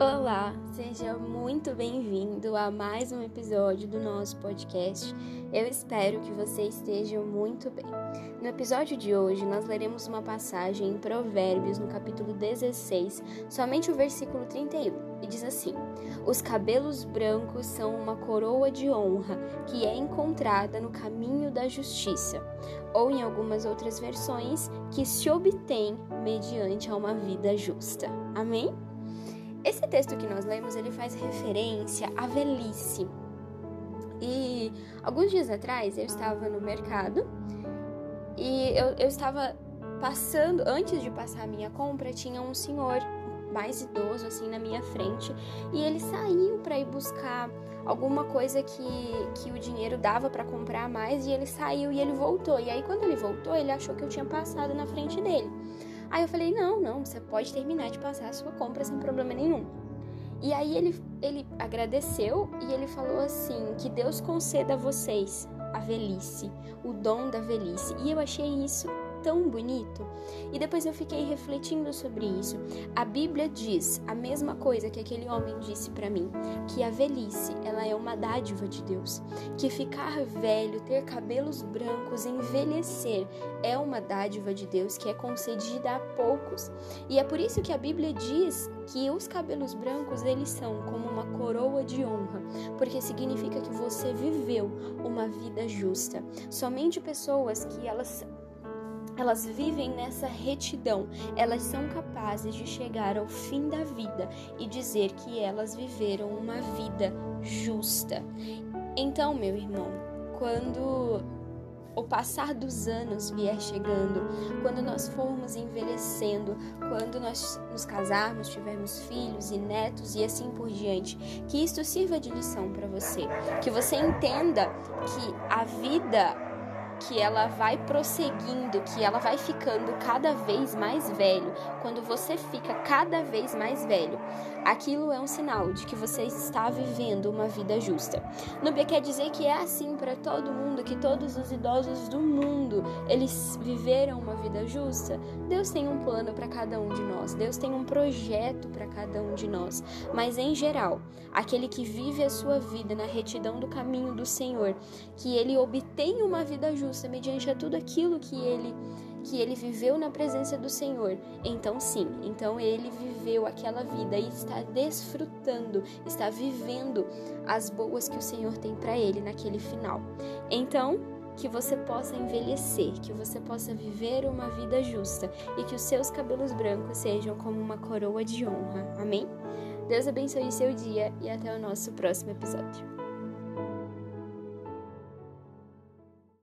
Olá, seja muito bem-vindo a mais um episódio do nosso podcast. Eu espero que você esteja muito bem. No episódio de hoje, nós leremos uma passagem em Provérbios, no capítulo 16, somente o versículo 31, e diz assim: Os cabelos brancos são uma coroa de honra que é encontrada no caminho da justiça, ou em algumas outras versões, que se obtém mediante a uma vida justa. Amém? Esse texto que nós lemos, ele faz referência à velhice. E alguns dias atrás eu estava no mercado e eu, eu estava passando, antes de passar a minha compra, tinha um senhor mais idoso assim na minha frente e ele saiu para ir buscar alguma coisa que, que o dinheiro dava para comprar mais e ele saiu e ele voltou. E aí quando ele voltou, ele achou que eu tinha passado na frente dele. Aí eu falei: não, não, você pode terminar de passar a sua compra sem problema nenhum. E aí ele, ele agradeceu e ele falou assim: que Deus conceda a vocês a velhice, o dom da velhice. E eu achei isso tão bonito. E depois eu fiquei refletindo sobre isso. A Bíblia diz a mesma coisa que aquele homem disse para mim, que a velhice, ela é uma dádiva de Deus, que ficar velho, ter cabelos brancos, envelhecer é uma dádiva de Deus que é concedida a poucos. E é por isso que a Bíblia diz que os cabelos brancos eles são como uma coroa de honra, porque significa que você viveu uma vida justa. Somente pessoas que elas elas vivem nessa retidão, elas são capazes de chegar ao fim da vida e dizer que elas viveram uma vida justa. Então, meu irmão, quando o passar dos anos vier chegando, quando nós formos envelhecendo, quando nós nos casarmos, tivermos filhos e netos e assim por diante, que isto sirva de lição para você, que você entenda que a vida que ela vai prosseguindo, que ela vai ficando cada vez mais velho, quando você fica cada vez mais velho, aquilo é um sinal de que você está vivendo uma vida justa. Nubia quer dizer que é assim para todo mundo, que todos os idosos do mundo, eles viveram uma vida justa. Deus tem um plano para cada um de nós, Deus tem um projeto para cada um de nós, mas em geral, aquele que vive a sua vida na retidão do caminho do Senhor, que ele obtém uma vida justa, justa mediante a tudo aquilo que ele que ele viveu na presença do Senhor. Então sim, então ele viveu aquela vida e está desfrutando, está vivendo as boas que o Senhor tem para ele naquele final. Então, que você possa envelhecer, que você possa viver uma vida justa e que os seus cabelos brancos sejam como uma coroa de honra. Amém? Deus abençoe seu dia e até o nosso próximo episódio.